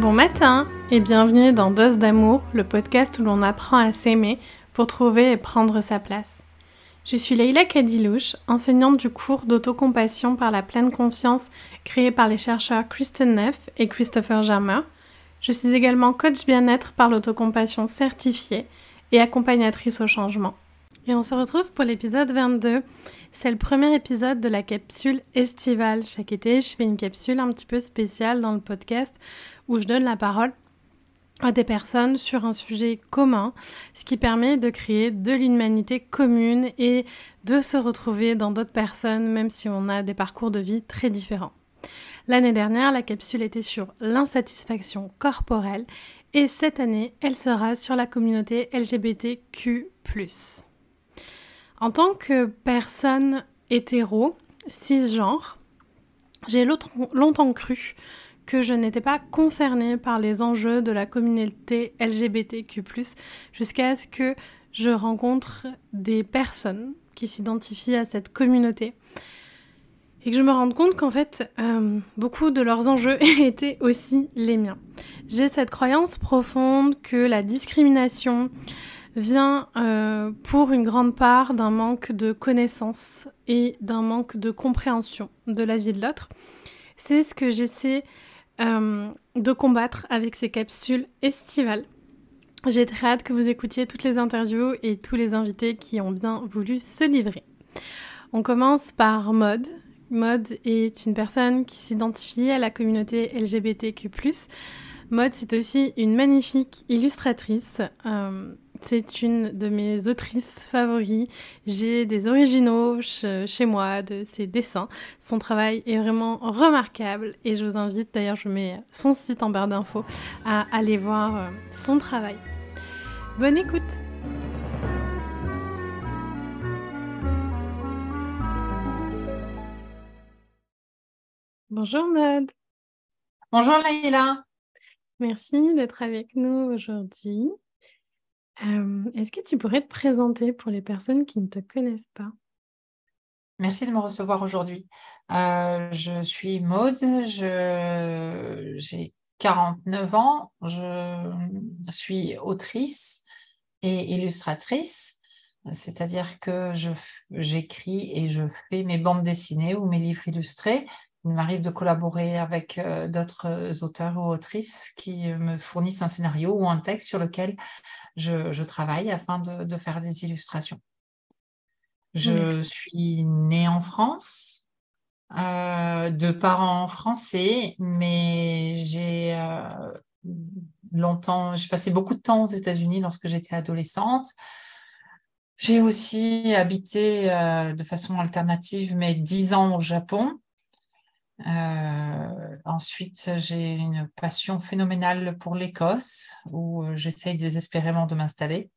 Bon matin et bienvenue dans Dose d'amour, le podcast où l'on apprend à s'aimer pour trouver et prendre sa place. Je suis Leila Kadilouche, enseignante du cours d'autocompassion par la pleine conscience créé par les chercheurs Kristen Neff et Christopher Germer. Je suis également coach bien-être par l'autocompassion certifiée et accompagnatrice au changement. Et on se retrouve pour l'épisode 22. C'est le premier épisode de la capsule estivale. Chaque été, je fais une capsule un petit peu spéciale dans le podcast où je donne la parole à des personnes sur un sujet commun, ce qui permet de créer de l'humanité commune et de se retrouver dans d'autres personnes, même si on a des parcours de vie très différents. L'année dernière, la capsule était sur l'insatisfaction corporelle et cette année, elle sera sur la communauté LGBTQ. En tant que personne hétéro, cisgenre, j'ai longtemps cru que je n'étais pas concernée par les enjeux de la communauté LGBTQ, jusqu'à ce que je rencontre des personnes qui s'identifient à cette communauté et que je me rende compte qu'en fait, euh, beaucoup de leurs enjeux étaient aussi les miens. J'ai cette croyance profonde que la discrimination, vient euh, pour une grande part d'un manque de connaissance et d'un manque de compréhension de la vie de l'autre. C'est ce que j'essaie euh, de combattre avec ces capsules estivales. J'ai très hâte que vous écoutiez toutes les interviews et tous les invités qui ont bien voulu se livrer. On commence par Mode. Mode est une personne qui s'identifie à la communauté LGBTQ+. Mode, c'est aussi une magnifique illustratrice. Euh, c'est une de mes autrices favoris. J'ai des originaux chez moi de ses dessins. Son travail est vraiment remarquable et je vous invite, d'ailleurs je mets son site en barre d'infos, à aller voir euh, son travail. Bonne écoute Bonjour Maude Bonjour Leïla Merci d'être avec nous aujourd'hui. Est-ce que tu pourrais te présenter pour les personnes qui ne te connaissent pas? Merci de me recevoir aujourd'hui. Euh, je suis Maude, j'ai 49 ans, je suis autrice et illustratrice, c'est-à-dire que j'écris et je fais mes bandes dessinées ou mes livres illustrés. Il m'arrive de collaborer avec euh, d'autres auteurs ou autrices qui me fournissent un scénario ou un texte sur lequel je, travaille afin de, faire des illustrations. Je suis née en France, euh, de parents français, mais j'ai euh, longtemps, j'ai passé beaucoup de temps aux États-Unis lorsque j'étais adolescente. J'ai aussi habité euh, de façon alternative, mais dix ans au Japon. Euh, ensuite, j'ai une passion phénoménale pour l'Écosse, où euh, j'essaye désespérément de m'installer.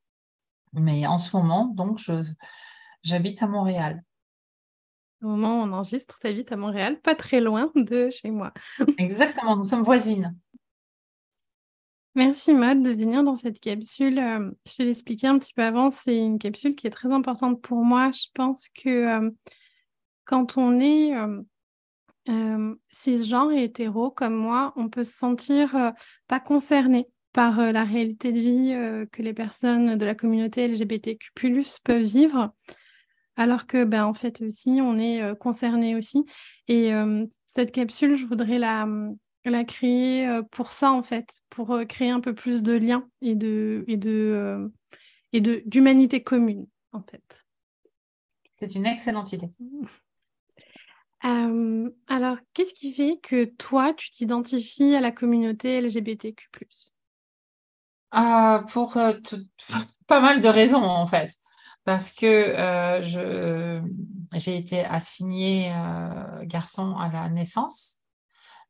Mais en ce moment, donc, j'habite à Montréal. Au moment où on enregistre, tu habites à Montréal, pas très loin de chez moi. Exactement, nous sommes voisines. Merci Maud de venir dans cette capsule. Euh, je te l'expliquais un petit peu avant, c'est une capsule qui est très importante pour moi. Je pense que quand on est euh, cisgenre et hétéro comme moi, on peut se sentir euh, pas concerné par euh, la réalité de vie euh, que les personnes de la communauté LGBTQ+ peuvent vivre, alors que ben en fait aussi on est concerné aussi. Et cette capsule, je voudrais la la créer pour ça en fait, pour créer un peu plus de liens et de et de et de d'humanité commune en fait. C'est une excellente idée. alors, qu'est-ce qui fait que toi, tu t'identifies à la communauté LGBTQ ah, Pour euh, pas mal de raisons, en fait. Parce que euh, j'ai été assignée euh, garçon à la naissance,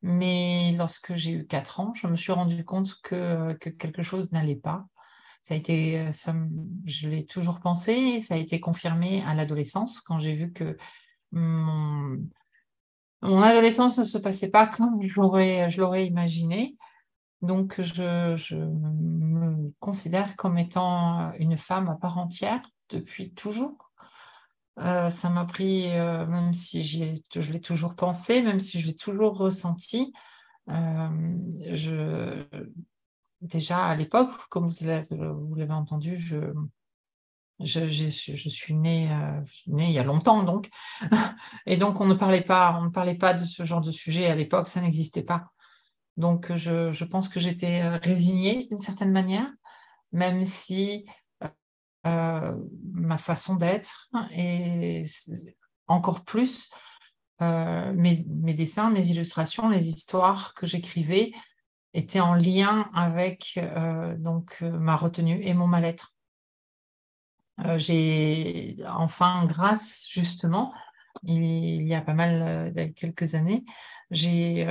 mais lorsque j'ai eu 4 ans, je me suis rendu compte que, que quelque chose n'allait pas. Ça a été, ça, je l'ai toujours pensé, ça a été confirmé à l'adolescence quand j'ai vu que mon, mon adolescence ne se passait pas comme je l'aurais imaginé. Donc, je, me considère comme étant une femme à part entière depuis toujours. Euh, ça m'a pris, euh, même si je l'ai toujours pensé, même si je l'ai toujours ressenti, je, déjà à l'époque, comme vous l'avez entendu, je, je, je, suis née, il y a longtemps, donc. Et donc, on ne parlait pas, on ne parlait pas de ce genre de sujet à l'époque, ça n'existait pas. Donc, je, pense que j'étais résignée d'une certaine manière, même si euh, ma façon d'être et encore plus euh, mes, mes, dessins, mes illustrations, les histoires que j'écrivais étaient en lien avec euh, donc ma retenue et mon mal-être. J'ai enfin, grâce justement, il, y a pas mal quelques années, j'ai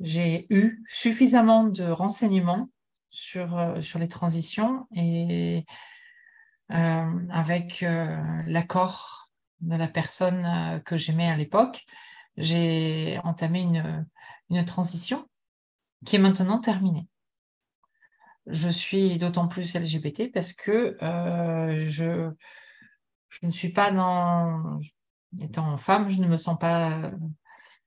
j'ai eu suffisamment de renseignements sur, les transitions et euh, avec euh, l'accord de la personne euh, que j'aimais à l'époque, j'ai entamé une transition qui est maintenant terminée. Je suis d'autant plus LGBT parce que je, je, ne suis pas dans... Étant femme, je ne me sens pas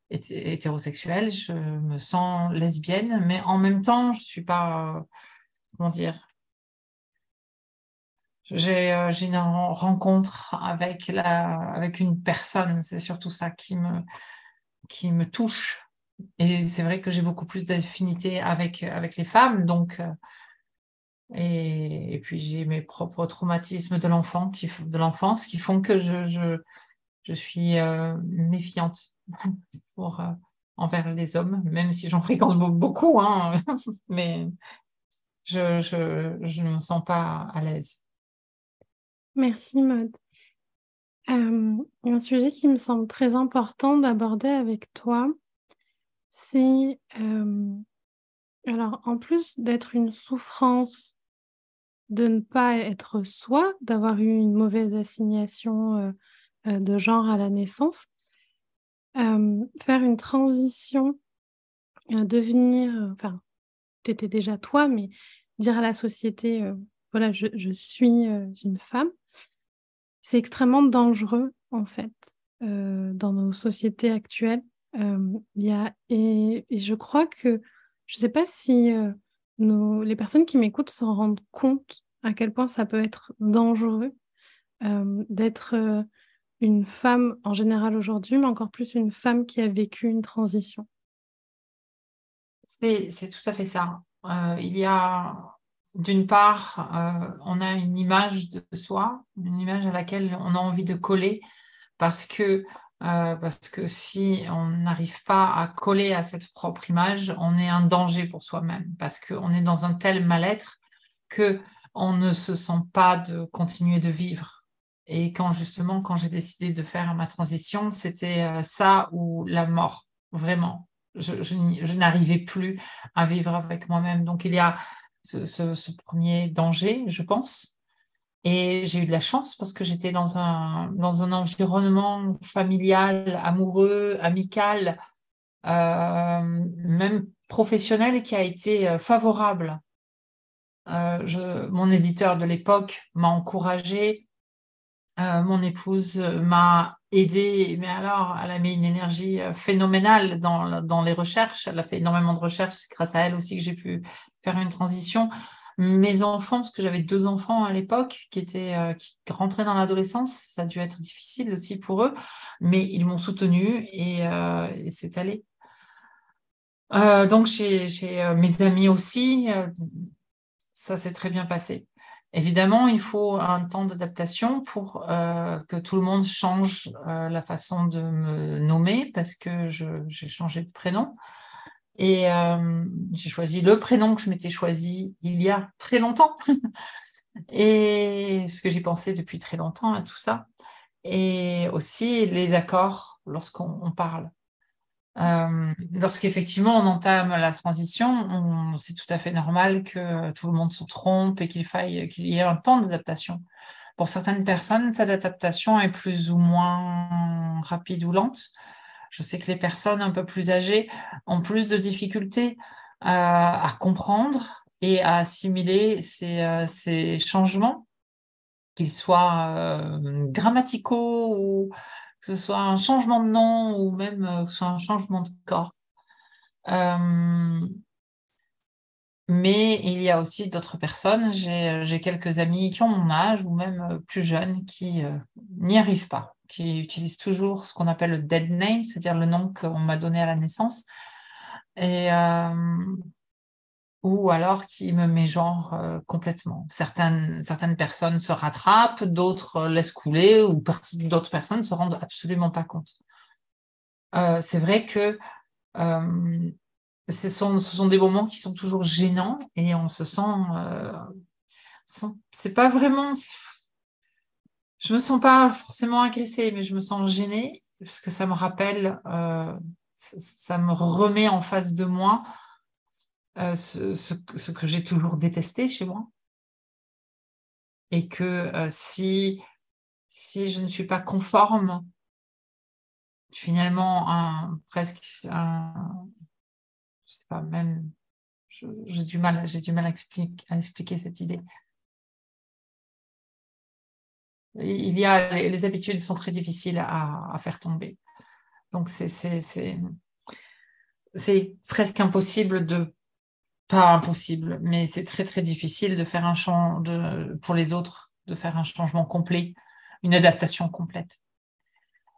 hétérosexuelle, je me sens lesbienne, mais en même temps, je ne suis pas, comment dire, euh, j'ai une rencontre avec, la, avec une personne, c'est surtout ça qui me, qui me touche. Et c'est vrai que j'ai beaucoup plus d'affinité avec, avec les femmes, donc, euh, et, puis j'ai mes propres traumatismes de l'enfant, de l'enfance, qui font que je, je, suis euh, méfiante pour, envers les hommes, même si j'en fréquente beaucoup, hein, mais je, je, je ne me sens pas à l'aise. Merci Maud. Euh, un sujet qui me semble très important d'aborder avec toi, c'est euh, alors en plus d'être une souffrance de ne pas être soi, d'avoir eu une mauvaise assignation euh, de genre à la naissance, faire une transition, devenir, enfin, tu étais déjà toi, mais dire à la société, voilà, je suis une femme, c'est extrêmement dangereux, en fait, euh, dans nos sociétés actuelles. Euh, y a, et, je crois que, je ne sais pas si euh, les personnes qui m'écoutent s'en rendent compte à quel point ça peut être dangereux euh, d'être une femme en général aujourd'hui, mais encore plus une femme qui a vécu une transition. C'est tout à fait ça. il y a d'une part, euh, on a une image de soi, une image à laquelle on a envie de coller, parce que, euh, parce que si on n'arrive pas à coller à cette propre image, on est un danger pour soi-même, parce qu'on est dans un tel mal-être que on ne se sent pas de continuer de vivre. Et quand justement, quand j'ai décidé de faire ma transition, c'était euh, ça ou la mort, vraiment. Je, je n'arrivais plus à vivre avec moi-même. Donc il y a ce, premier danger, je pense. Et j'ai eu de la chance parce que j'étais dans un, dans un environnement familial, amoureux, amical, euh, même professionnel qui a été euh, favorable. Euh, mon éditeur de l'époque m'a encouragé, mon épouse m'a aidé, mais alors elle a mis une énergie phénoménale dans, dans les recherches, elle a fait énormément de recherches, c'est grâce à elle aussi que j'ai pu faire une transition. Mes enfants, parce que j'avais deux enfants à l'époque qui étaient euh, qui rentraient dans l'adolescence, ça a dû être difficile aussi pour eux, mais ils m'ont soutenu et, euh, c'est allé. Euh, donc chez, chez mes amis aussi, ça s'est très bien passé. Évidemment, il faut un temps d'adaptation pour que tout le monde change la façon de me nommer parce que j'ai changé de prénom. Et euh, j'ai choisi le prénom que je m'étais choisi il y a très longtemps. et parce que j'ai pensé depuis très longtemps à tout ça. Et aussi les accords lorsqu'on parle. Euh, Lorsqu'effectivement on entame la transition, c'est tout à fait normal que tout le monde se trompe et qu'il faille qu'il y ait un temps d'adaptation. Pour certaines personnes, cette adaptation est plus ou moins rapide ou lente. Je sais que les personnes un peu plus âgées ont plus de difficultés euh, à comprendre et à assimiler ces, euh, changements, qu'ils soient euh, grammaticaux ou que ce soit un changement de nom ou même un changement de corps. mais il y a aussi d'autres personnes. J'ai quelques amis qui ont mon âge ou même plus jeunes qui n'y arrivent pas, qui utilisent toujours ce qu'on appelle le dead name, c'est-à-dire le nom qu'on m'a donné à la naissance. Et, ou alors qui me met euh, complètement. Certaines, certaines personnes se rattrapent, d'autres laissent couler, ou d'autres personnes ne se rendent absolument pas compte. Euh, c'est vrai que euh, ce, sont, ce sont des moments qui sont toujours gênants et on se sent. c'est pas vraiment. Je me sens pas forcément agressée, mais je me sens gênée parce que ça me rappelle, ça me remet en face de moi euh, ce, que j'ai toujours détesté chez moi. Et que euh, si, si je ne suis pas conforme, finalement, un, presque un, je sais pas, même, j'ai du mal, j'ai du mal à, à expliquer cette idée. Il y a, les, habitudes sont très difficiles à, faire tomber. Donc, c'est presque impossible de pas impossible, mais c'est très très difficile de faire un changement pour les autres, de faire un changement complet, une adaptation complète.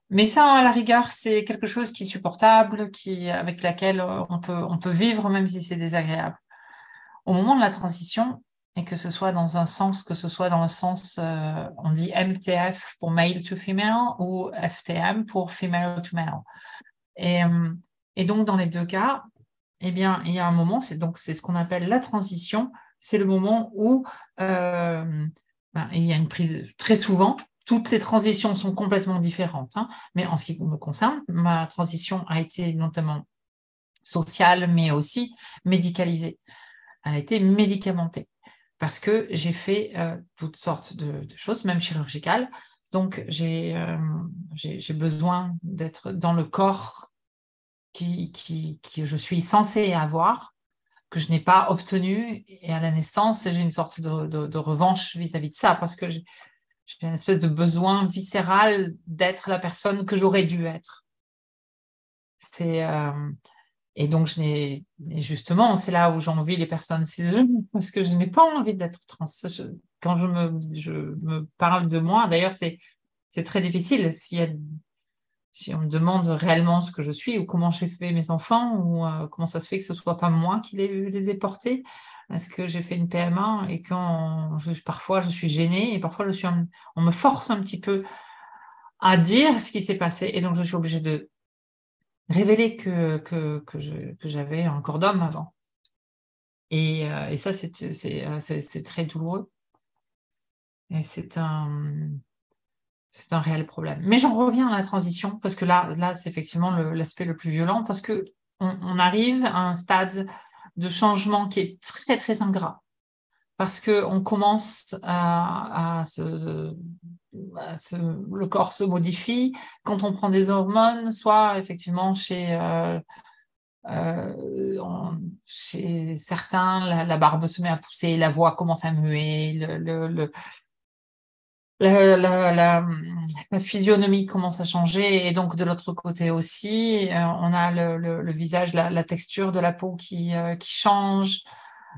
Mais ça, à la rigueur, c'est quelque chose qui est supportable, qui, avec laquelle on peut, on peut vivre même si c'est désagréable. Au moment de la transition, et que ce soit dans un sens, que ce soit dans le sens, euh, on dit MTF pour male to female ou FTM pour female to male. Et, euh, et donc, dans les deux cas, eh bien, il y a un moment, c'est ce qu'on appelle la transition. C'est le moment où euh, ben, il y a une prise. Très souvent, toutes les transitions sont complètement différentes. Hein. mais en ce qui me concerne, ma transition a été notamment sociale, mais aussi médicalisée. Elle a été médicamentée parce que j'ai fait euh, toutes sortes de, choses, même chirurgicales. Donc, j'ai euh, besoin d'être dans le corps qui, je suis censée avoir, que je n'ai pas obtenu. Et à la naissance, j'ai une sorte de, de, revanche vis-à-vis de ça, parce que j'ai une espèce de besoin viscéral d'être la personne que j'aurais dû être. C'est euh, et donc je justement c'est là où j'envie les personnes cisgenres parce que je n'ai pas envie d'être trans. quand je me, parle de moi, d'ailleurs c'est c'est très difficile si on me demande réellement ce que je suis ou comment j'ai fait mes enfants ou euh, comment ça se fait que ce soit pas moi qui les, ai portés. Est-ce que j'ai fait une PMA et quand parfois je suis gênée et parfois on me force un petit peu à dire ce qui s'est passé et donc je suis obligée de révéler que, que, que, j'avais un corps d'homme avant. Et, euh, et ça, euh, c'est très douloureux. Et c'est un, c'est un réel problème. Mais j'en reviens à la transition, parce que là, c'est effectivement l'aspect le, plus violent, parce que on, arrive à un stade de changement qui est très, très ingrat. Parce qu'on commence à, se, le corps se modifie. Quand on prend des hormones, soit effectivement chez, euh, euh, chez certains, la, barbe se met à pousser, la voix commence à muer, la, physionomie commence à changer et donc de l'autre côté aussi, euh, on a le, visage, la, texture de la peau qui change.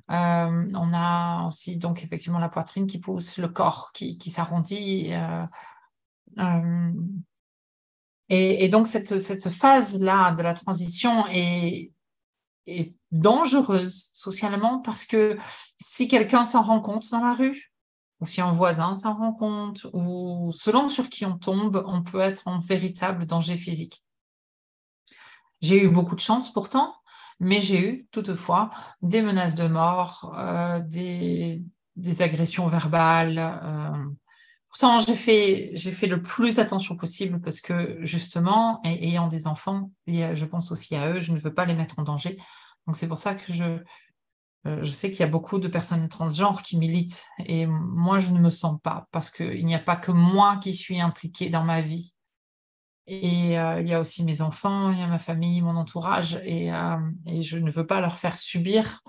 Euh, on a aussi donc effectivement la poitrine qui pousse, le corps qui, qui s'arrondit. Et, et, donc cette, cette phase-là de la transition est, est dangereuse socialement parce que si quelqu'un s'en rend compte dans la rue, ou si un voisin s'en rend compte, ou selon sur qui on tombe, on peut être en véritable danger physique. J'ai eu beaucoup de chance pourtant, mais j'ai eu toutefois des menaces de mort, euh, des, agressions verbales. Euh. Pourtant, j'ai fait, le plus attention possible parce que justement, ayant des enfants, je pense aussi à eux, je ne veux pas les mettre en danger. Donc c'est pour ça que je, euh, je sais qu'il y a beaucoup de personnes transgenres qui militent et moi, je ne me sens pas parce qu'il n'y a pas que moi qui suis impliquée dans ma vie. Et euh, il y a aussi mes enfants, il y a ma famille, mon entourage et, euh, je ne veux pas leur faire subir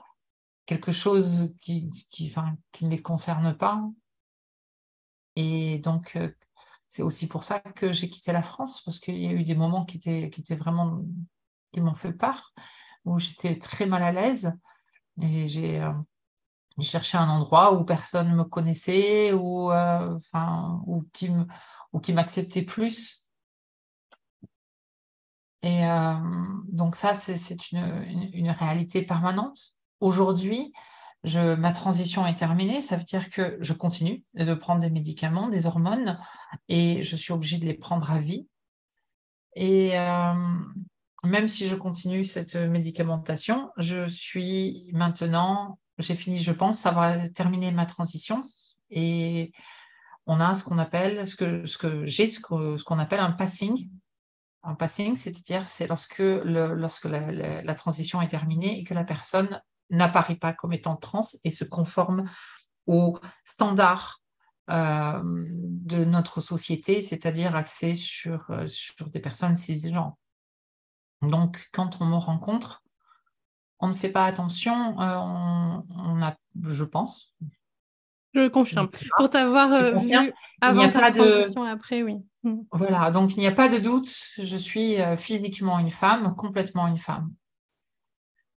quelque chose qui, ne les concerne pas. Et donc, c'est aussi pour ça que j'ai quitté la France parce qu'il y a eu des moments qui étaient, vraiment qui m'ont fait peur où j'étais très mal à l'aise. Et j'ai cherché un endroit où personne ne me connaissait ou, enfin, ou qui m'acceptait plus. Et donc ça, c'est une, réalité permanente. Aujourd'hui, ma transition est terminée, ça veut dire que je continue de prendre des médicaments, des hormones, et je suis obligée de les prendre à vie. Et euh, même si je continue cette médicamentation, je suis maintenant, j'ai fini, je pense, avoir terminé ma transition, et on a ce qu'on appelle, ce que j'ai, ce qu'on appelle un passing. Un passing, c'est-à-dire c'est lorsque, le, lorsque la, la transition est terminée et que la personne n'apparaît pas comme étant trans et se conforme aux standards euh, de notre société, c'est-à-dire axé sur, euh, sur des personnes cisgenres. Donc, quand on me rencontre, on ne fait pas attention, euh, on, a, je pense. Je confirme. Pour t'avoir vu avant ta transition, après, oui. Mm. Voilà, donc il n'y a pas de doute, je suis physiquement une femme, complètement une femme.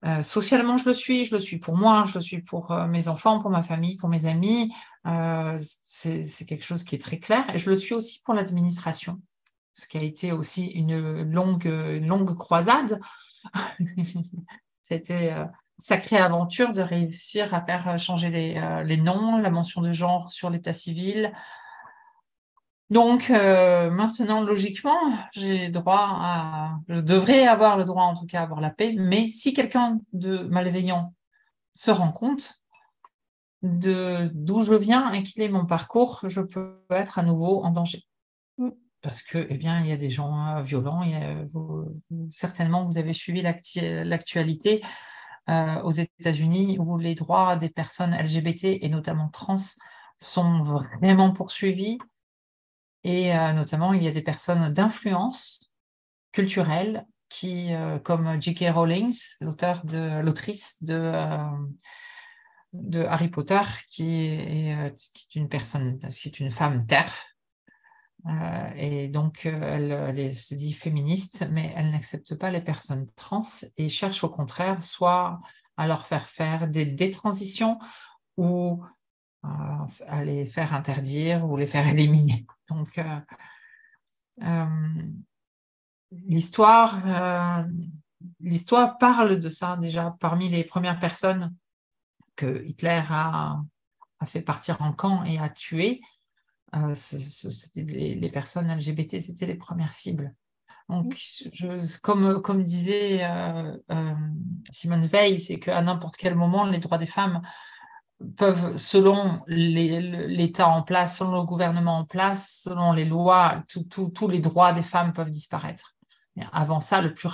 Euh, socialement, je le suis, je le suis pour moi, je le suis pour euh, mes enfants, pour ma famille, pour mes amis. Euh, c'est quelque chose qui est très clair. Et je le suis aussi pour l'administration, ce qui a été aussi une longue, longue croisade. C'était sacrée aventure de réussir à faire changer les noms, la mention de genre sur l'état civil, donc euh, maintenant, logiquement, j'ai droit à, je devrais avoir le droit en tout cas à avoir la paix, mais si quelqu'un de malveillant se rend compte de d'où je viens et qu'il est mon parcours, je peux être à nouveau en danger. Mm. Parce que, eh bien, il y a des gens euh, violents. certainement, vous avez suivi l'actualité euh, aux États-Unis où les droits des personnes LGBT et notamment trans sont vraiment poursuivis et euh, notamment, il y a des personnes d'influence culturelle qui, euh, comme J.K. Rowling, l'auteur l'autrice de, euh, de Harry Potter, qui est, qui est, une personne, qui est une femme terf. et donc, elle, elle, se dit féministe, mais elle n'accepte pas les personnes trans et cherche au contraire soit à leur faire faire des détransitions ou à les faire interdire ou les faire éliminer. Donc, euh, euh, l'histoire, euh, l'histoire parle de ça déjà parmi les premières personnes que Hitler a, a fait partir en camp et a tué. les, personnes LGBT, c'était les premières cibles. Donc, je, comme, comme disait Simone Veil, c'est qu'à n'importe quel moment, les droits des femmes peuvent, selon l'État en place, selon le gouvernement en place, selon les lois, tous les droits des femmes peuvent disparaître. avant ça, le plus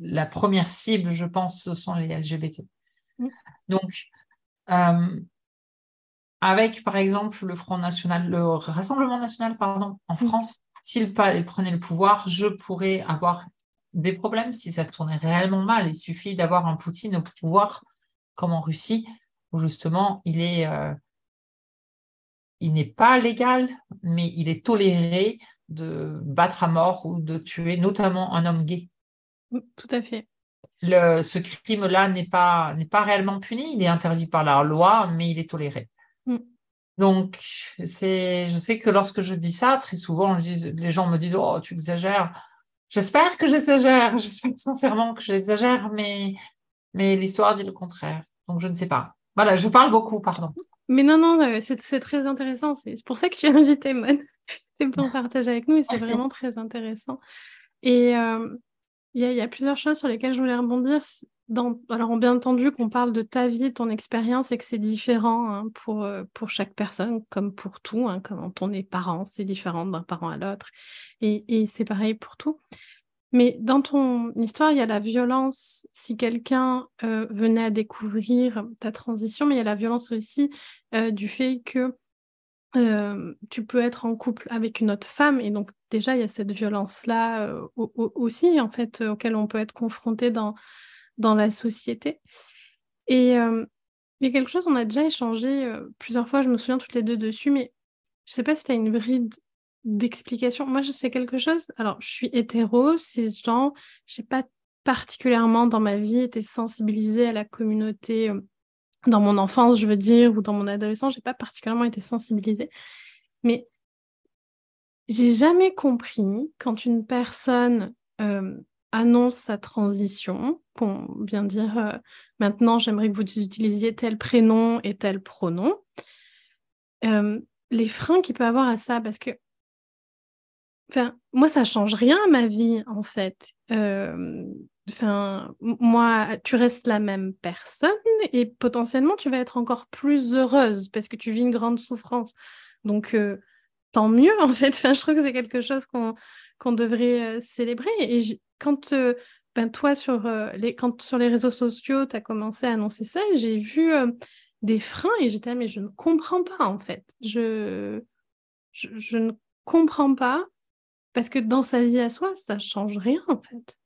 la première cible, je pense, ce sont les LGBT. Donc, euh, avec par exemple le Front National, le Rassemblement National, pardon, en. France, s'il prenait le pouvoir, je pourrais avoir des problèmes si ça tournait réellement mal. Il suffit d'avoir un Poutine au pouvoir, comme en Russie, où justement il est euh, il n'est pas légal, mais il est toléré de battre à mort ou de tuer, notamment un homme gay. Tout à fait. Le, ce crime-là n'est pas, n'est pas réellement puni, il est interdit par la loi, mais il est toléré. Mm. Donc, c'est, je sais que lorsque je dis ça, très souvent, les gens me disent Oh, tu exagères. J'espère que j'exagère, j'espère sincèrement que j'exagère, mais, mais l'histoire dit le contraire. Donc, je ne sais pas. Voilà, je parle beaucoup, pardon. Mais non, non, euh, c'est très intéressant. C'est pour ça que tu as invité Mon. c'est pour partager avec nous et c'est vraiment très intéressant. Et euh, il y, a plusieurs choses sur lesquelles je voulais rebondir. Dans... Alors, bien entendu qu'on parle de ta vie, de ton expérience et que c'est différent hein, pour, euh, pour chaque personne, comme pour tout. Hein, quand on est parent, c'est différent d'un parent à l'autre. Et, et c'est pareil pour tout. Mais dans ton histoire, il y a la violence si quelqu'un euh, venait à découvrir ta transition, mais il y a la violence aussi euh, du fait que euh, tu peux être en couple avec une autre femme. Et donc déjà, il y a cette violence-là aussi, en fait, auquel on peut être confronté dans, dans la société. Et il y a quelque chose, on a déjà échangé plusieurs fois, je me souviens toutes les deux dessus, mais je ne sais pas si tu as une bride d'explication. Moi, je sais quelque chose. Alors, je suis hétéro, cisgenre, j'ai pas, particulièrement dans ma vie été sensibilisée à la communauté dans mon enfance, je veux dire, ou dans mon adolescence, j'ai pas particulièrement été sensibilisée. Mais j'ai jamais compris quand une personne euh, annonce sa transition, qu'on vient dire euh, maintenant j'aimerais que vous utilisiez tel prénom et tel pronom, euh, les freins qu'il peut avoir à ça, parce que Moi, ça change rien à ma vie, en fait. Enfin, moi, tu restes la même personne et potentiellement, tu vas être encore plus heureuse parce que tu vis une grande souffrance. Donc, euh, tant mieux, en fait. Je trouve que c'est quelque chose qu'on qu'on devrait euh, célébrer. Et quand, euh, ben, toi, sur, les, quand sur les réseaux sociaux, tu as commencé à annoncer ça, j'ai vu des freins et j'étais, mais je ne comprends pas, en fait. Je, je ne comprends pas parce que dans sa vie à soi, ça change rien, en fait.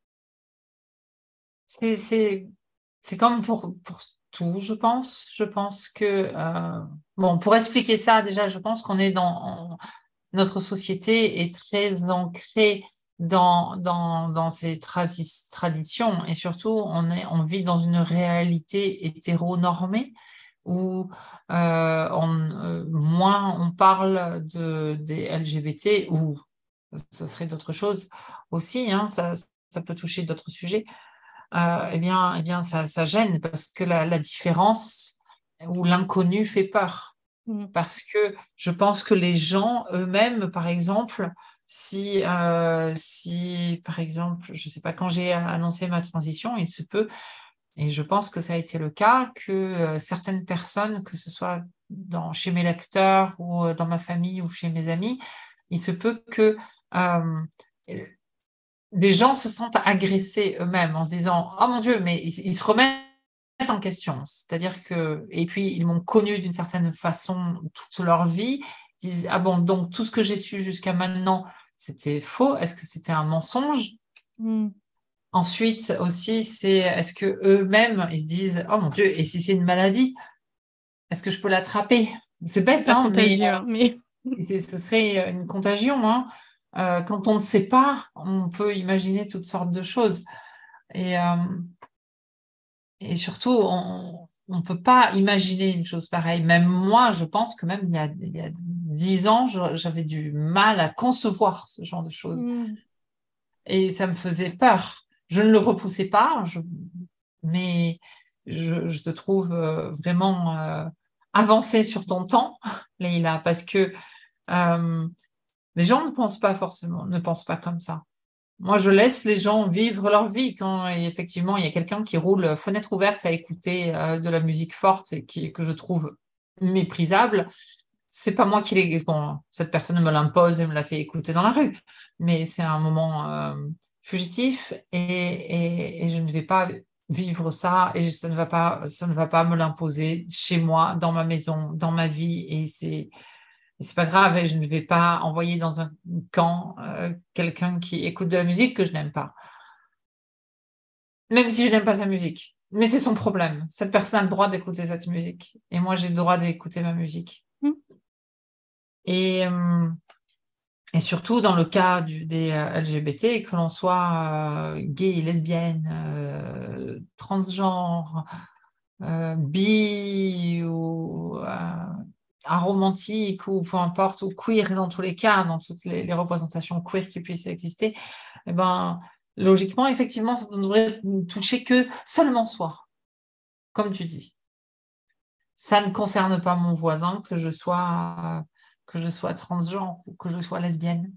C'est comme pour, pour tout, je pense. Je pense que, euh, bon, pour expliquer ça, déjà, je pense qu'on est dans, notre société est très ancrée dans, dans, dans ces traditions et surtout, on, est, on vit dans une réalité hétéronormée où euh, on, euh, moins on parle de, des LGBT ou ce serait d'autres choses aussi, hein, ça, ça peut toucher d'autres sujets, euh, eh bien, eh bien ça, ça, gêne parce que la, la différence ou l'inconnu fait peur. Mm. Parce que je pense que les gens eux-mêmes, par exemple, si, euh, si, par exemple, je ne sais pas, quand j'ai annoncé ma transition, il se peut, et je pense que ça a été le cas, que euh, certaines personnes, que ce soit dans, chez mes lecteurs ou dans ma famille ou chez mes amis, il se peut que des gens se sentent agressés eux-mêmes en se disant Oh mon Dieu, mais ils, se remettent en question. C'est-à-dire que, et puis ils m'ont connu d'une certaine façon toute leur vie. Ils disent Ah bon, donc tout ce que j'ai su jusqu'à maintenant, c'était faux. Est-ce que c'était un mensonge? Hmm. Ensuite aussi, c'est est-ce que eux-mêmes ils se disent Oh mon Dieu, et si c'est une maladie, est-ce que je peux l'attraper? C'est bête, hein, mais, ce serait une contagion. Hein. Euh, quand on ne sait pas, on peut imaginer toutes sortes de choses. Et, euh, et surtout, on ne peut pas imaginer une chose pareille. Même moi, je pense que même il y a, il dix ans, j'avais du mal à concevoir ce genre de choses. Mm. Et ça me faisait peur. Je ne le repoussais pas, mais je, te trouve euh, vraiment avancé sur ton temps, Leïla, parce que les gens ne pensent pas forcément, ne pensent pas comme ça. Moi, je laisse les gens vivre leur vie quand effectivement il y a quelqu'un qui roule fenêtre ouverte à écouter euh, de la musique forte et qui, que je trouve méprisable. C'est pas moi qui l'ai. Bon, cette personne me l'impose et me l'a fait écouter dans la rue, mais c'est un moment euh, fugitif et, et, je ne vais pas vivre ça et ça ne va pas, ça ne va pas me l'imposer chez moi, dans ma maison, dans ma vie et c'est c'est pas grave, et je ne vais pas envoyer dans un camp euh, quelqu'un qui écoute de la musique que je n'aime pas. Même si je n'aime pas sa musique. Mais c'est son problème. Cette personne a le droit d'écouter cette musique. Et moi, j'ai le droit d'écouter ma musique. Mm. Et, euh, et surtout dans le cas du, des euh, LGBT, que l'on soit gay, lesbienne, transgenre, bi ou aromantique ou peu importe, ou queer dans tous les cas, dans toutes les, représentations queer qui puissent exister, eh ben, logiquement, effectivement, ça ne devrait toucher que seulement soi, comme tu dis. Ça ne concerne pas mon voisin, que je sois, que je sois transgenre ou que je sois lesbienne.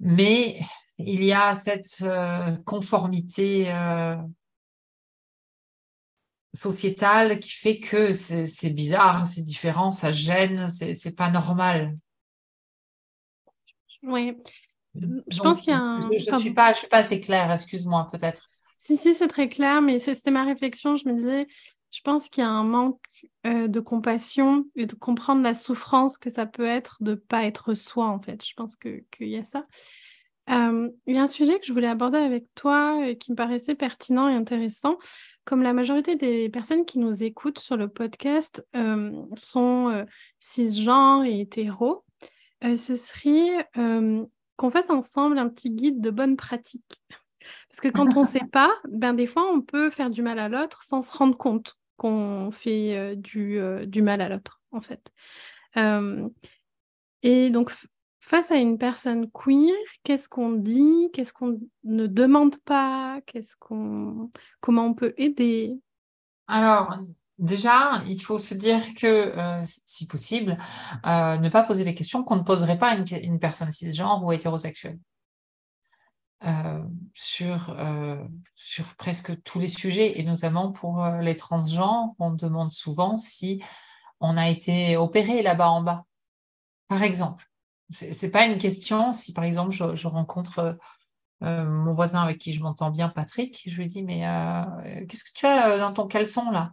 Mais il y a cette euh, conformité euh, sociétale qui fait que c'est bizarre, c'est différent, ça gêne, c'est pas normal. Oui. Je pense qu'il y a un. Je ne suis, pas, je suis pas assez claire, excuse-moi, peut-être. Si, si, c'est très clair, mais c'était ma réflexion. Je me disais, je pense qu'il y a un manque euh, de compassion et de comprendre la souffrance que ça peut être de ne pas être soi, en fait. Je pense qu'il y a ça. Euh, il y a un sujet que je voulais aborder avec toi et qui me paraissait pertinent et intéressant. Comme la majorité des personnes qui nous écoutent sur le podcast euh, sont euh, cisgenres et hétéros, ce serait qu'on fasse ensemble un petit guide de bonnes pratiques Parce que quand on ne sait pas, ben des fois, on peut faire du mal à l'autre sans se rendre compte qu'on fait euh, du, euh, du, mal à l'autre, en fait. Euh, et donc, face à une personne queer, qu'est-ce qu'on dit? Qu'est-ce qu'on ne demande pas? Qu'est-ce qu'on, Comment on peut aider? Alors, déjà, il faut se dire que, si possible, ne pas poser des questions qu'on ne poserait pas à une, personne cisgenre ou hétérosexuelle. Euh, sur, euh, sur presque tous les sujets, et notamment pour euh, les transgenres, on demande souvent si on a été opéré là-bas en bas, par exemple. Ce n'est pas une question si, par exemple, je, rencontre mon voisin avec qui je m'entends bien, Patrick, je lui dis, mais qu'est-ce que tu as dans ton caleçon là?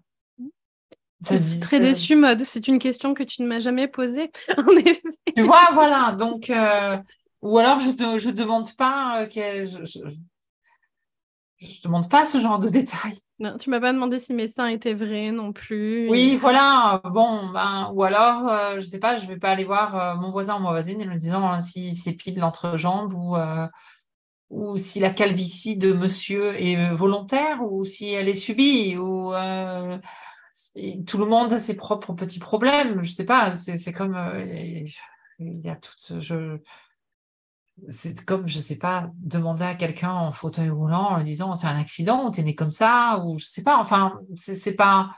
Je suis très déçue, Mode. C'est une question que tu ne m'as jamais posée, en effet. Tu vois, voilà. Donc, ou alors, je ne demande pas, euh, je, je, demande pas ce genre de détails. Non, tu m'as pas demandé si mes seins étaient vrais non plus. Oui, voilà. Bon, ben, ou alors, euh, je sais pas, je vais pas aller voir euh, mon voisin ou ma voisine en me disant si c'est pile l'entrejambe ou, ou si la calvitie de monsieur est volontaire ou si elle est subie ou tout le monde a ses propres petits problèmes. Je sais pas, c'est comme il y a tout ce, je, c'est comme, je sais pas, demander à quelqu'un en fauteuil roulant en disant c'est un accident ou t'es né comme ça, ou je sais pas, enfin, c'est pas.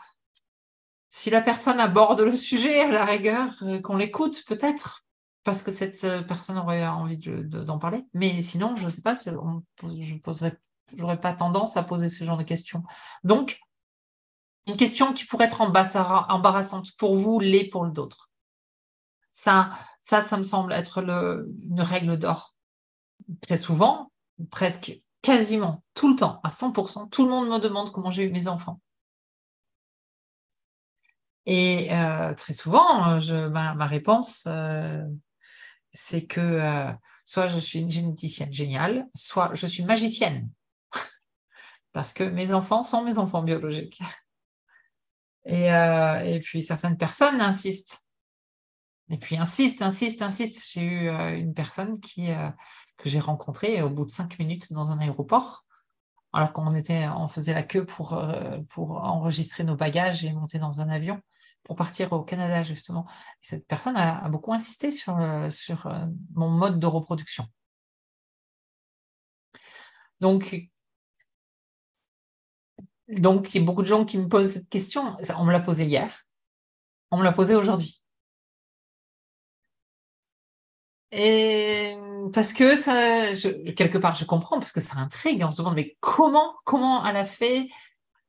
Si la personne aborde le sujet, à la rigueur, euh, qu'on l'écoute, peut-être, parce que cette euh, personne aurait envie d'en parler. Mais sinon, je sais pas, je poserais, j'aurais pas tendance à poser ce genre de questions. Donc, une question qui pourrait être embarrassante pour vous, l'est pour d'autres. Ça, ça, me semble être une règle d'or. Très souvent, presque quasiment tout le temps, à 100%, tout le monde me demande comment j'ai eu mes enfants. Et euh, très souvent, ma, réponse, euh, c'est que euh, soit je suis une généticienne géniale, soit je suis magicienne. Parce que mes enfants sont mes enfants biologiques. Et, et puis certaines personnes insistent et puis insiste, insiste, insiste. J'ai eu euh, une personne qui, euh, que j'ai rencontrée au bout de cinq minutes dans un aéroport, alors qu'on était, on faisait la queue pour, euh, pour enregistrer nos bagages et monter dans un avion pour partir au Canada justement. Et cette personne a, beaucoup insisté sur, sur mon mode de reproduction. Donc, donc, il y a beaucoup de gens qui me posent cette question. On me l'a posée hier. On me l'a posée aujourd'hui. Et parce que ça, quelque part, je comprends, parce que ça intrigue. On se demande, mais comment, comment elle a fait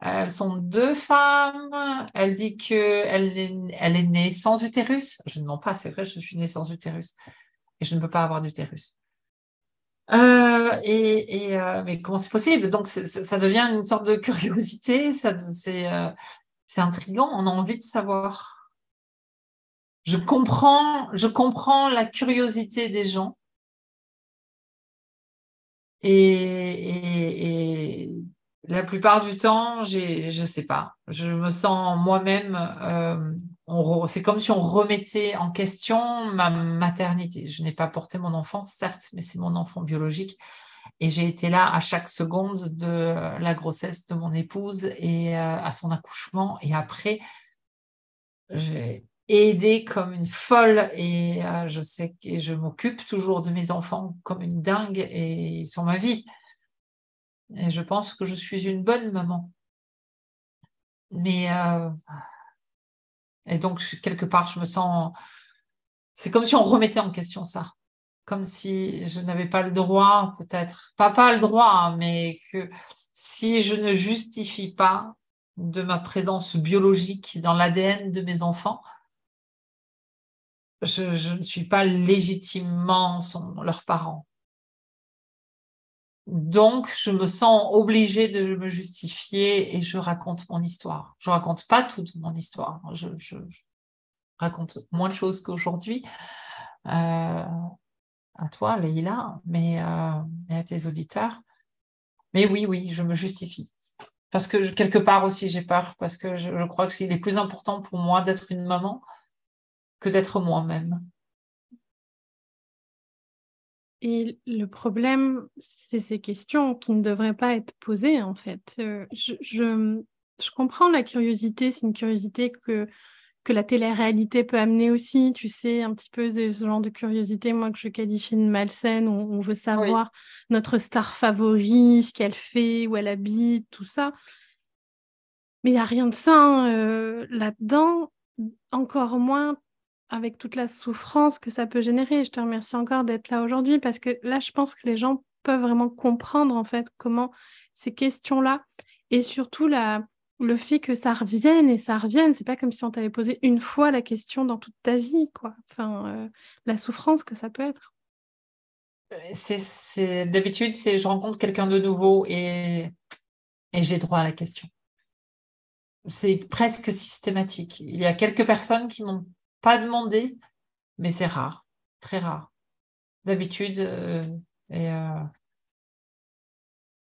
Elles sont deux femmes? Elle dit qu'elle est, elle est née sans utérus. Je ne mens pas, c'est vrai, je suis née sans utérus. Et je ne peux pas avoir d'utérus. Euh, et, euh, mais comment c'est possible? Donc, ça devient une sorte de curiosité. C'est euh, intriguant. On a envie de savoir je comprends, je comprends la curiosité des gens. Et, la plupart du temps, je ne sais pas, je me sens moi-même, euh, c'est comme si on remettait en question ma maternité. Je n'ai pas porté mon enfant, certes, mais c'est mon enfant biologique. Et j'ai été là à chaque seconde de la grossesse de mon épouse et euh, à son accouchement. Et après, j'ai aider comme une folle et euh, je sais que je m'occupe toujours de mes enfants comme une dingue et ils sont ma vie. Et je pense que je suis une bonne maman. Mais euh, et donc quelque part je me sens c'est comme si on remettait en question ça. Comme si je n'avais pas le droit, peut-être, pas pas le droit, mais que si je ne justifie pas de ma présence biologique dans l'ADN de mes enfants, je, ne suis pas légitimement son, leurs parents. Donc, je me sens obligée de me justifier et je raconte mon histoire. Je raconte pas toute mon histoire. Je, raconte moins de choses qu'aujourd'hui euh, à toi, Leïla, mais, euh, à tes auditeurs. Mais oui, oui, je me justifie. Parce que quelque part aussi, j'ai peur, parce que je, je crois que c'est plus important pour moi d'être une maman que d'être moi-même. Et le problème, c'est ces questions qui ne devraient pas être posées, en fait. Euh, je, je, je, comprends la curiosité, c'est une curiosité que, que la télé-réalité peut amener aussi, tu sais, un petit peu ce genre de curiosité, moi, que je qualifie de malsaine, où on veut savoir notre star favori, ce qu'elle fait, où elle habite, tout ça. Mais il n'y a rien de ça hein, euh, là-dedans, encore moins avec toute la souffrance que ça peut générer. Je te remercie encore d'être là aujourd'hui parce que là, je pense que les gens peuvent vraiment comprendre en fait comment ces questions-là et surtout le fait que ça revienne et ça revienne, c'est pas comme si on t'avait posé une fois la question dans toute ta vie, quoi. Enfin, euh, la souffrance que ça peut être. Euh, c'est d'habitude, c'est je rencontre quelqu'un de nouveau et j'ai droit à la question. C'est presque systématique. Il y a quelques personnes qui m'ont pas demandé, mais c'est rare, très rare. D'habitude, euh, et euh,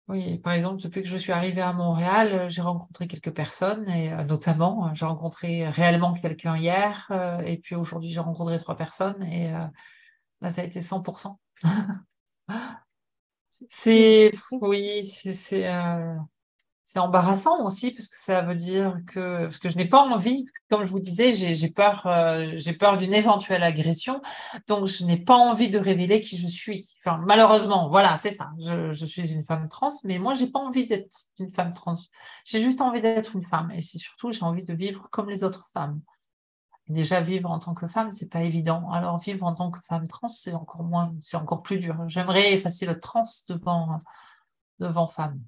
oui, par exemple, depuis que je suis arrivée à Montréal, euh, j'ai rencontré quelques personnes, et notamment, j'ai rencontré réellement quelqu'un hier, et puis aujourd'hui, j'ai rencontré trois personnes, et là, ça a été 100%. c'est, oui, c'est, c'est embarrassant aussi parce que ça veut dire que parce que je n'ai pas envie, comme je vous disais, j'ai peur, euh, peur d'une éventuelle agression, donc je n'ai pas envie de révéler qui je suis. Malheureusement, voilà, c'est ça. Je, je, suis une femme trans, mais moi, j'ai pas envie d'être une femme trans. J'ai juste envie d'être une femme, et c'est surtout j'ai envie de vivre comme les autres femmes. déjà vivre en tant que femme, c'est pas évident. Alors vivre en tant que femme trans, c'est encore moins, c'est encore plus dur. J'aimerais effacer le trans devant devant femme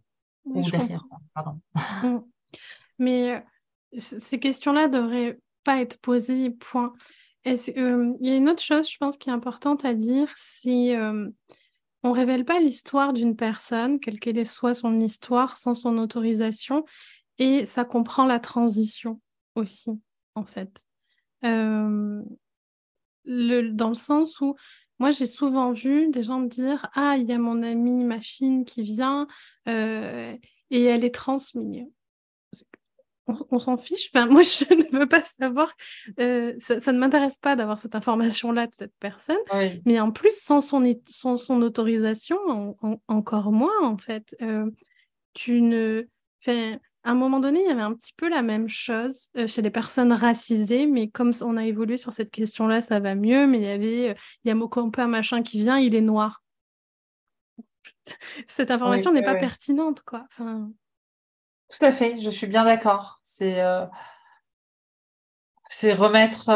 ou derrière. Pardon. Mm. Mais euh, ces questions-là devraient pas être posées, point. Euh, il y a une autre chose, je pense, qui est importante à dire, c'est euh, on révèle pas l'histoire d'une personne, quelle qu'elle soit son histoire, sans son autorisation, et ça comprend la transition aussi, en fait. Euh, le, dans le sens où moi, j'ai souvent vu des gens me dire Ah, il y a mon amie machine qui vient euh, et elle est trans, on, s'en fiche? Enfin, moi, je ne veux pas savoir. Euh, ça, ne m'intéresse pas d'avoir cette information-là de cette personne. Mais en plus, sans son, son autorisation, encore moins, en fait. Euh, tu ne. Enfin, à un moment donné, il y avait un petit peu la même chose euh, chez les personnes racisées, mais comme on a évolué sur cette question-là, ça va mieux. Mais il y avait, euh, il y a Mokompa, machin, qui vient, il est noir. Cette information n'est pas pertinente, quoi. Enfin... Tout à fait, je suis bien d'accord. C'est euh, c'est remettre,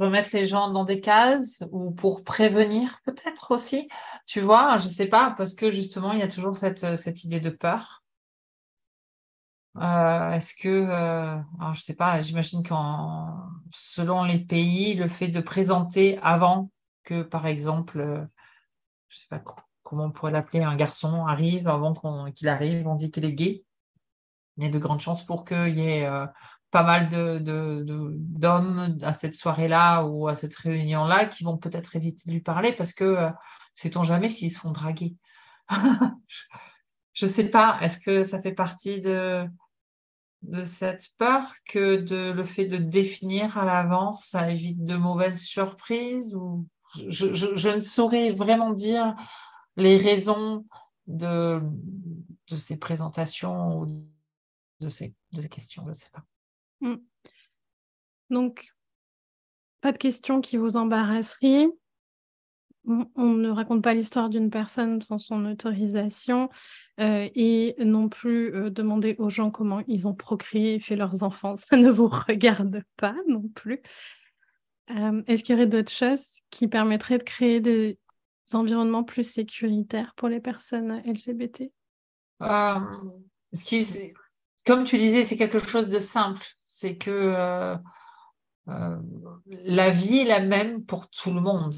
remettre les gens dans des cases ou pour prévenir peut-être aussi, tu vois, je sais pas, parce que justement, il y a toujours cette, cette idée de peur. Euh, est-ce que, euh, alors je sais pas, j'imagine qu'en selon les pays, le fait de présenter avant que, par exemple, euh, je sais pas comment on pourrait l'appeler, un garçon arrive, avant qu'il arrive, on dit qu'il est gay. Il y a de grandes chances pour qu'il y ait pas mal d'hommes à cette soirée-là ou à cette réunion-là qui vont peut-être éviter de lui parler parce que sait-on jamais s'ils se font draguer. je ne sais pas, est-ce que ça fait partie de, de cette peur que de le fait de définir à l'avance, ça évite de mauvaises surprises ou je, ne saurais vraiment dire les raisons de, de ces présentations ou de ces, questions, je ne sais pas. Hmm. Donc, pas de questions qui vous embarrasseraient on ne raconte pas l'histoire d'une personne sans son autorisation euh, et non plus euh, demander aux gens comment ils ont procréé et fait leurs enfants. Ça ne vous regarde pas non plus. Euh, est-ce qu'il y aurait d'autres choses qui permettraient de créer des environnements plus sécuritaires pour les personnes LGBT Comme tu disais, c'est quelque chose de simple. C'est que la vie est la même pour tout le monde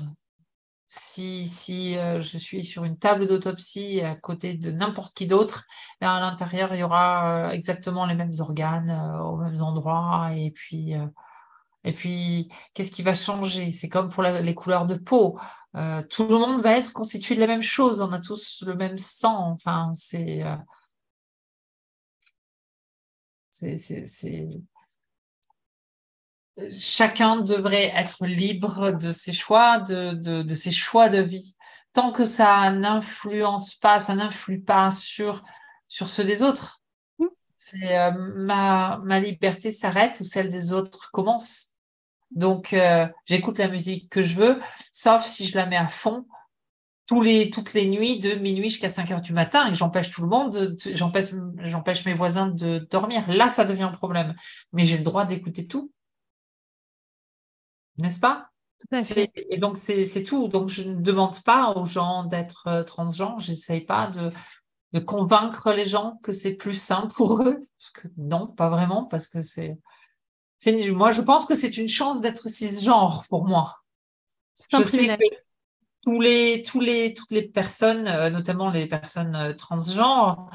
si, si euh, je suis sur une table d'autopsie à côté de n'importe qui d'autre, ben, à l'intérieur, il y aura euh, exactement les mêmes organes euh, aux mêmes endroits. Et puis, puis qu'est-ce qui va changer? C'est comme pour les couleurs de peau. tout le monde va être constitué de la même chose. On a tous le même sang. Enfin, c'est. c'est chacun devrait être libre de ses choix, de, de, ses choix de vie. tant que ça n'influence pas, ça n'influe pas sur, sur ceux des autres. C'est euh, ma, ma liberté s'arrête ou celle des autres commence. Donc, euh, j'écoute la musique que je veux, sauf si je la mets à fond tous les, toutes les nuits de minuit jusqu'à 5 heures du matin et que j'empêche tout le monde, j'empêche, j'empêche mes voisins de dormir. Là, ça devient un problème. Mais j'ai le droit d'écouter tout. N'est-ce pas? Et donc, c'est tout. Donc, je ne demande pas aux gens d'être euh, transgenres. J'essaye pas de, de convaincre les gens que c'est plus simple pour eux. Parce que non, pas vraiment, parce que c'est. Moi, je pense que c'est une chance d'être cisgenre pour moi. Je sais que tous les, tous les, toutes les personnes, euh, notamment les personnes euh, transgenres,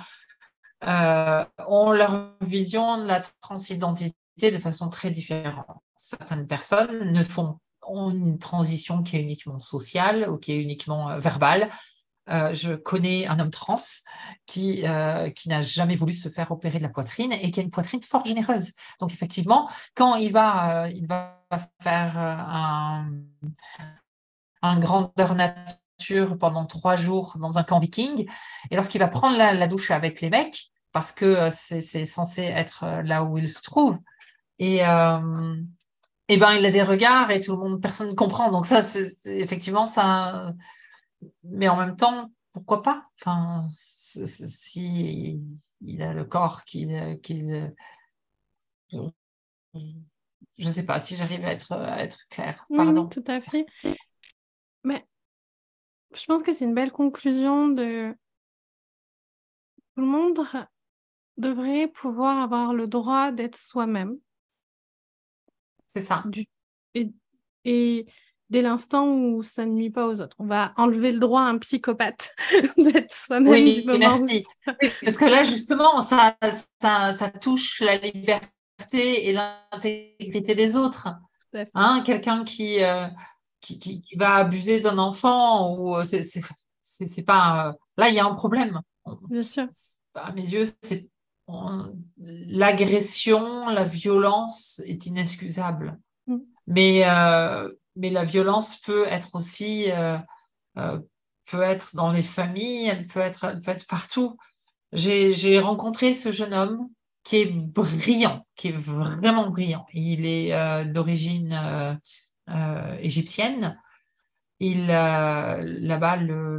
euh, ont leur vision de la transidentité de façon très différente. Certaines personnes ne font ont une transition qui est uniquement sociale ou qui est uniquement verbale. je connais un homme trans qui, qui n'a jamais voulu se faire opérer de la poitrine et qui a une poitrine fort généreuse. Donc effectivement, quand il va, il va faire un, un grandeur nature pendant trois jours dans un camp viking. Et lorsqu'il va prendre la, douche avec les mecs, parce que euh, c'est censé être euh, là où il se trouve, et, et ben il a des regards et tout le monde, personne ne comprend. Donc ça, c'est effectivement ça. Mais en même temps, pourquoi pas? Enfin, si il a le corps qu'il qu'il je ne sais pas si j'arrive à être, à être claire. Pardon. tout à fait. Mais je pense que c'est une belle conclusion de tout le monde devrait pouvoir avoir le droit d'être soi-même. C'est ça. Et, dès l'instant où ça ne nuit pas aux autres, on va enlever le droit à un psychopathe d'être soi-même oui, du moment merci. parce que là, justement, ça, ça, ça touche la liberté et l'intégrité des autres. Hein, Quelqu'un qui, euh, qui, va abuser d'un enfant ou euh, c'est pas euh, là il y a un problème. Bien sûr. À mes yeux, c'est l'agression, la violence est inexcusable. Mm. Mais euh, mais la violence peut être aussi peut être dans les familles, elle peut être elle peut être partout. J'ai rencontré ce jeune homme qui est brillant, qui est vraiment brillant. Il est d'origine euh, égyptienne. Il, euh, là-bas, le,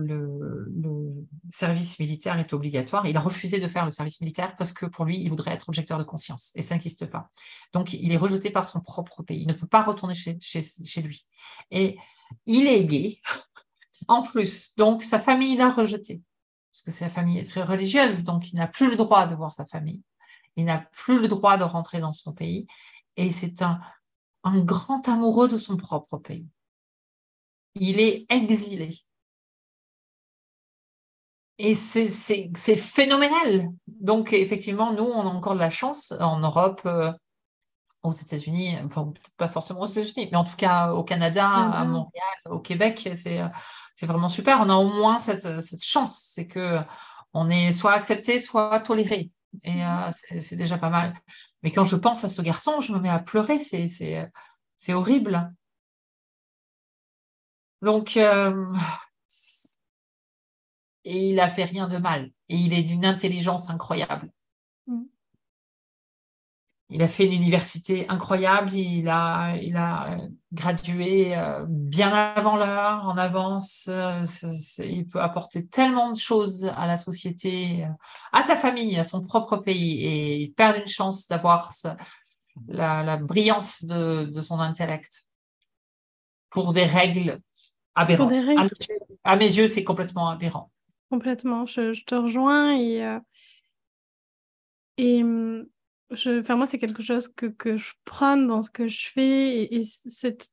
service militaire est obligatoire. Il a refusé de faire le service militaire parce que pour lui, il voudrait être objecteur de conscience et ça n'existe pas. Donc, il est rejeté par son propre pays. Il ne peut pas retourner chez, lui. Et il est gay en plus. Donc, sa famille l'a rejeté parce que sa famille est très religieuse. Donc, il n'a plus le droit de voir sa famille. Il n'a plus le droit de rentrer dans son pays. Et c'est un grand amoureux de son propre pays. Il est exilé. Et c'est phénoménal. Donc, effectivement, nous, on a encore de la chance en Europe, euh, aux États-Unis, peut-être pas forcément aux États-Unis, mais en tout cas au Canada, à Montréal, au Québec, c'est vraiment super. On a au moins cette, cette chance, c'est que on est soit accepté, soit toléré. Et mm-hmm. euh, c'est déjà pas mal. Mais quand je pense à ce garçon, je me mets à pleurer. C'est horrible. Donc, euh, et il a fait rien de mal. Et il est d'une intelligence incroyable. Mm il a fait une université incroyable, il a, il a gradué euh, bien avant l'heure, en avance. Euh, il peut apporter tellement de choses à la société, euh, à sa famille, à son propre pays, et il perd une chance d'avoir la, brillance de, son intellect pour des règles aberrantes. À, mes yeux, c'est complètement aberrant. Complètement, je, te rejoins et, et hum, enfin, moi, c'est quelque chose que, que, je prône dans ce que je fais et, cette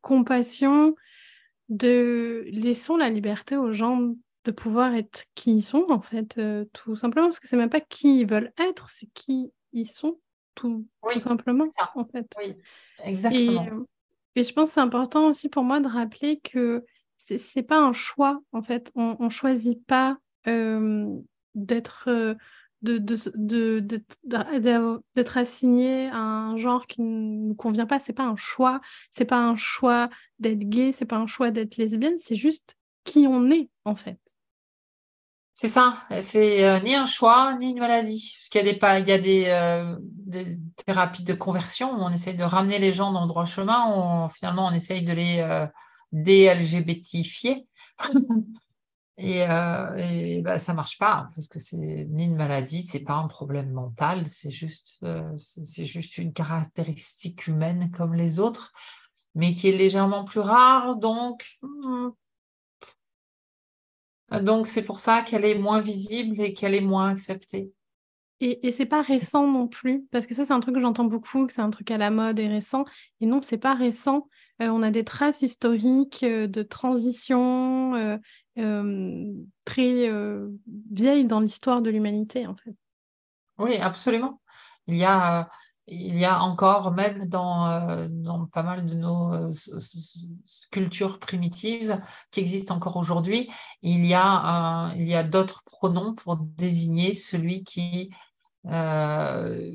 compassion de laissons la liberté aux gens de pouvoir être qui ils sont, en fait, euh, tout simplement, parce que c'est même pas qui ils veulent être, c'est qui ils sont, tout, tout simplement, en fait. Oui, exactement. Et, euh, et, je pense que c'est important aussi pour moi de rappeler que c'est pas un choix, en fait. On, on choisit pas euh, d'être d'être de, assigné à un genre qui ne nous convient pas. C'est pas un choix. C'est pas un choix d'être gay. C'est pas un choix d'être lesbienne. C'est juste qui on est en fait. C'est ça, c'est euh, ni un choix ni une maladie. Parce qu'il y a des, il y a des, euh, des, thérapies de conversion où on essaye de ramener les gens dans le droit chemin, finalement on essaye de les euh, dé-LGBTifier. et, et bah, ça marche pas parce que c'est ni une maladie, c'est pas un problème mental, c'est juste, c'est juste une caractéristique humaine comme les autres, mais qui est légèrement plus rare. Donc, hmm, donc, c'est pour ça qu'elle est moins visible et qu'elle est moins acceptée. Et, et c'est pas récent non plus, parce que ça, c'est un truc que j'entends beaucoup, que c'est un truc à la mode et récent. Et non, c'est pas récent. Euh, on a des traces historiques euh, de transition euh, très vieilles dans l'histoire de l'humanité. Oui, absolument. Il y a il y a encore, même dans, euh, dans pas mal de nos euh, cultures primitives qui existent encore aujourd'hui, il y a, y a d'autres pronoms pour désigner celui qui, euh,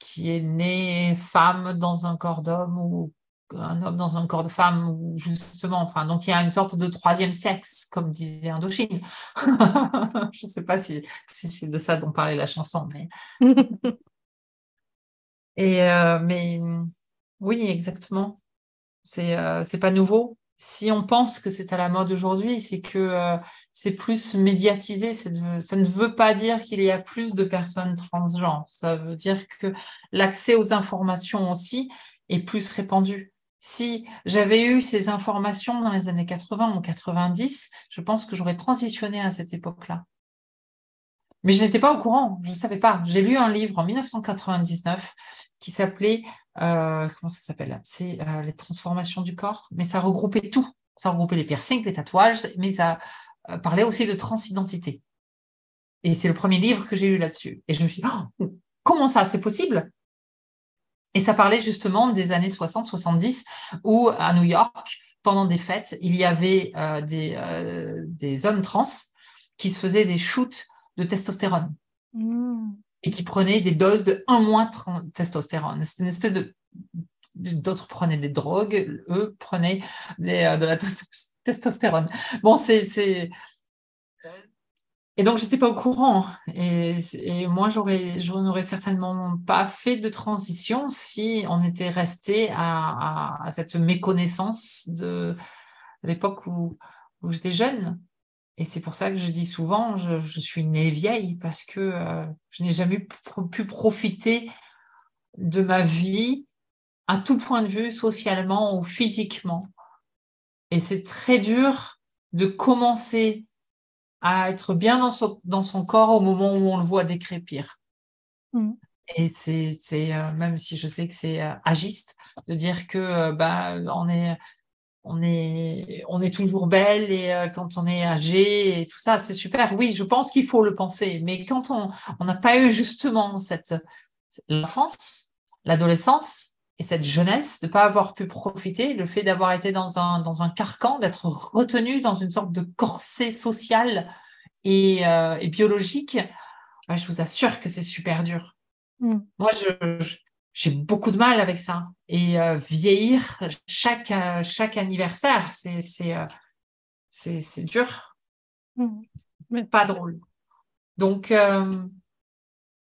qui, est né femme dans un corps d'homme ou un homme dans un corps de femme, ou justement, enfin, donc il y a une sorte de troisième sexe, comme disait Indochine. Je ne sais pas si, si c'est de ça dont parlait la chanson, mais Et, euh, mais oui, exactement. C'est euh, c'est pas nouveau. Si on pense que c'est à la mode aujourd'hui, c'est que euh, c'est plus médiatisé. Ça ne veut pas dire qu'il y a plus de personnes transgenres. Ça veut dire que l'accès aux informations aussi est plus répandu. Si j'avais eu ces informations dans les années 80 ou 90, je pense que j'aurais transitionné à cette époque-là. Mais je n'étais pas au courant, je ne savais pas. J'ai lu un livre en 1999 qui s'appelait, euh, comment ça s'appelle? C'est euh, les transformations du corps, mais ça regroupait tout. Ça regroupait les piercings, les tatouages, mais ça euh, parlait aussi de transidentité. Et c'est le premier livre que j'ai lu là-dessus. Et je me suis dit, oh, comment ça, c'est possible? Et ça parlait justement des années 60-70 où à New York, pendant des fêtes, il y avait des, des hommes trans qui se faisaient des shoots de testostérone mmh. et qui prenaient des doses de 1 moins de testostérone. C'est une espèce de. D'autres prenaient des drogues, eux prenaient euh, de la testostérone. Bon, c'est. Et donc, j'étais pas au courant. Et, moi, j'aurais, je n'aurais certainement pas fait de transition si on était resté à, cette méconnaissance de l'époque où, où j'étais jeune. Et c'est pour ça que je dis souvent, je, suis née vieille parce que euh, je n'ai jamais pu profiter de ma vie à tout point de vue, socialement ou physiquement. Et c'est très dur de commencer à être bien dans son, dans son corps au moment où on le voit décrépir. Mmh. Et c'est, euh, même si je sais que c'est euh, agiste de dire que bah, on est on est, on est toujours belle et euh, quand on est âgé et tout ça, c'est super. Oui, je pense qu'il faut le penser. Mais quand on n'a pas eu justement cette l'enfance, l'adolescence et cette jeunesse, de ne pas avoir pu profiter, le fait d'avoir été dans un, dans un carcan, d'être retenu dans une sorte de corset social et, euh, biologique, je vous assure que c'est super dur. Mm. Moi, j'ai beaucoup de mal avec ça. Et euh, vieillir chaque, euh, chaque anniversaire, c'est, c'est, c'est, c'est dur. Mais pas drôle. Donc,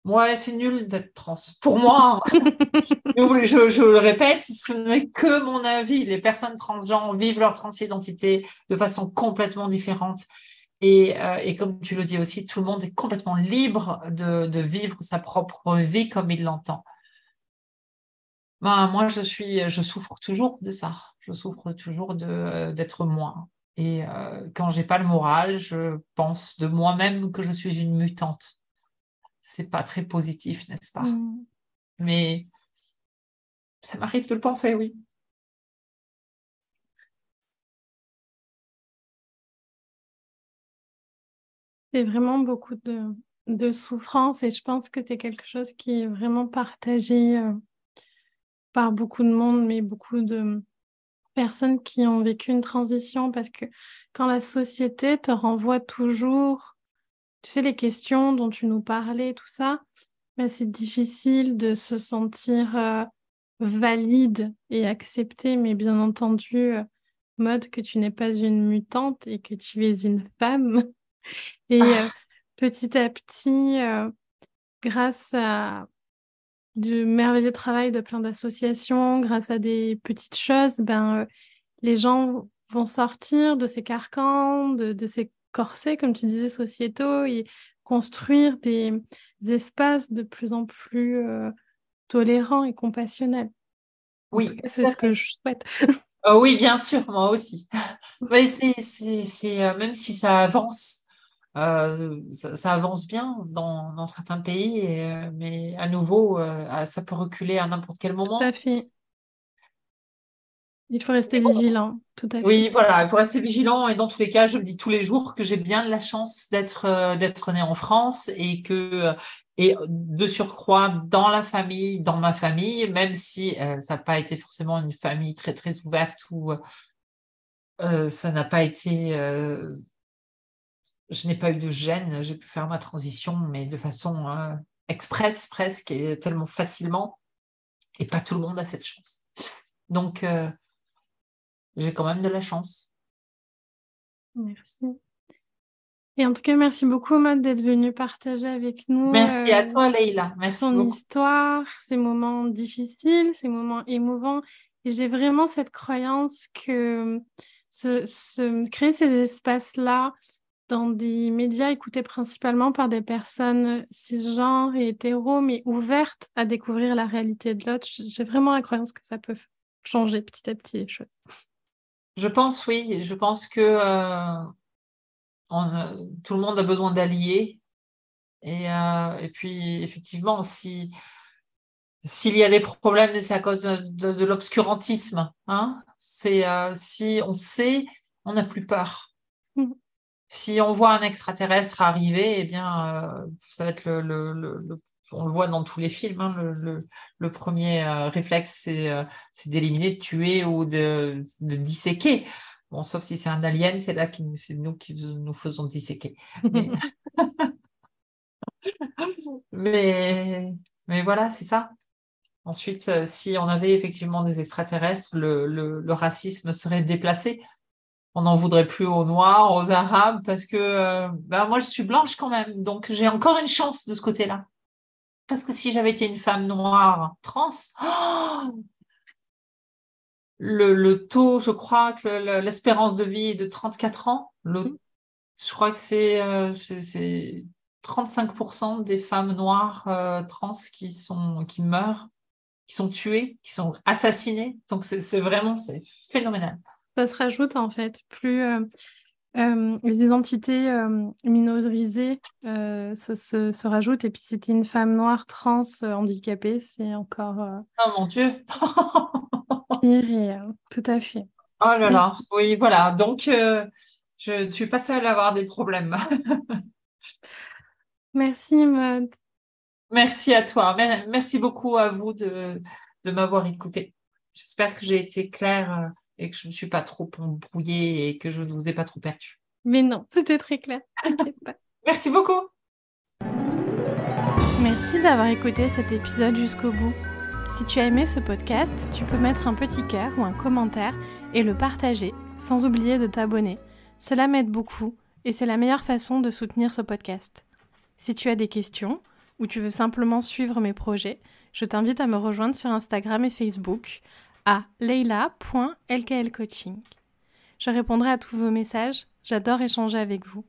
moi, c'est nul d'être trans. Pour moi, je, le répète, ce n'est que mon avis. Les personnes transgenres vivent leur transidentité de façon complètement différente. Et, et, comme tu le dis aussi, tout le monde est complètement libre de, vivre sa propre vie comme il l'entend. Ben, moi, je suis, je souffre toujours de ça. Je souffre toujours d'être moi. Et euh, quand j'ai pas le moral, je pense de moi-même que je suis une mutante. C'est pas très positif, n'est-ce pas? Mm. Mais ça m'arrive de le penser, oui. C'est vraiment beaucoup de, de souffrance et je pense que c'est quelque chose qui est vraiment partagé euh, par beaucoup de monde, mais beaucoup de personnes qui ont vécu une transition parce que quand la société te renvoie toujours, tu sais, les questions dont tu nous parlais, tout ça, ben, c'est difficile de se sentir euh, valide et accepté, mais bien entendu, euh, mode que tu n'es pas une mutante et que tu es une femme. Et Ah. euh, petit à petit, grâce à du merveilleux travail de plein d'associations, grâce à des petites choses, ben, les gens vont sortir de ces carcans, de, de ces corsets, comme tu disais, sociétaux, et construire des, espaces de plus en plus euh, tolérants et compassionnels. Oui, c'est ce que je souhaite. Euh, oui, bien sûr, moi aussi. Mais c'est, euh, même si ça avance, euh, ça, ça avance bien dans, dans certains pays, et, mais à nouveau, ah, ça peut reculer à n'importe quel Tout à moment. fait. Il faut rester vigilant, tout à fait. Oui, voilà, il faut rester vigilant. Et dans tous les cas, je me dis tous les jours que j'ai bien de la chance d'être euh, d'être née en France et que euh, et de surcroît dans la famille, dans ma famille, même si euh, ça n'a pas été forcément une famille très très ouverte ou euh, ça n'a pas été, euh, je n'ai pas eu de gêne, j'ai pu faire ma transition, mais de façon euh, express presque et tellement facilement. Et pas tout le monde a cette chance. Donc euh, j'ai quand même de la chance. Merci. Et en tout cas, merci beaucoup, Maud, d'être venue partager avec nous Merci à euh, toi, Leïla. Merci ton beaucoup. histoire, ces moments difficiles, ces moments émouvants. Et j'ai vraiment cette croyance que se, se- créer ces espaces-là dans des médias écoutés principalement par des personnes cisgenres et hétéros, mais ouvertes à découvrir la réalité de l'autre, j'ai vraiment la croyance que ça peut changer petit à petit les choses. Je pense, oui, je pense que euh, on, euh, tout le monde a besoin d'alliés. Et, euh, et puis, effectivement, si s'il y a des problèmes, c'est à cause de, de- de l'obscurantisme. Hein? C'est euh, si on sait, on n'a plus peur. Mhm. Si on voit un extraterrestre arriver, eh bien, ça va être le, le, le- le- on le voit dans tous les films. hein, le, le, le premier euh, réflexe, c'est euh, c'est d'éliminer, de tuer ou de, de disséquer. Bon, sauf si c'est un alien, c'est là que c'est nous qui nous faisons disséquer. Mais, mais, mais voilà, c'est ça. Ensuite, euh, si on avait effectivement des extraterrestres, le, le, le racisme serait déplacé. On n'en voudrait plus aux Noirs, aux Arabes, parce que euh, ben, moi, je suis blanche quand même. Donc, j'ai encore une chance de ce côté-là. Parce que si j'avais été une femme noire trans, oh le, le taux, je crois que le- l'espérance de vie est de 34 ans. Le, je crois que c'est euh, c'est- c'est 35% des femmes noires euh, trans qui sont qui meurent, qui sont tuées, qui sont assassinées. Donc c'est vraiment phénoménal. Ça se rajoute en fait, plus euh, euh, les identités euh, minorisées euh, se, se, se rajoutent. Et puis t'es une femme noire trans euh, handicapée, c'est encore Oh mon Dieu. pire et tout à fait. Oh là là. Oui, voilà. Donc je ne suis pas seule à avoir des problèmes. Merci Maud. Merci à toi. Mer- Merci beaucoup à vous de, de m'avoir écouté. J'espère que j'ai été claire et que je ne me suis pas trop embrouillée et que je ne vous ai pas trop perdu. Mais non, c'était très clair. Pas. Merci beaucoup. Merci d'avoir écouté cet épisode jusqu'au bout. Si tu as aimé ce podcast, tu peux mettre un petit cœur ou un commentaire et le partager, sans oublier de t'abonner. Cela m'aide beaucoup et c'est la meilleure façon de soutenir ce podcast. Si tu as des questions ou tu veux simplement suivre mes projets, je t'invite à me rejoindre sur Instagram et Facebook à leila.lklcoaching. Je répondrai à tous vos messages, j'adore échanger avec vous.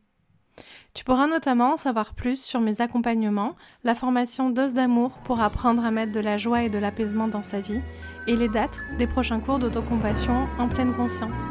Tu pourras notamment en savoir plus sur mes accompagnements, la formation Dose d'amour pour apprendre à mettre de la joie et de l'apaisement dans sa vie, et les dates des prochains cours d'autocompassion en pleine conscience.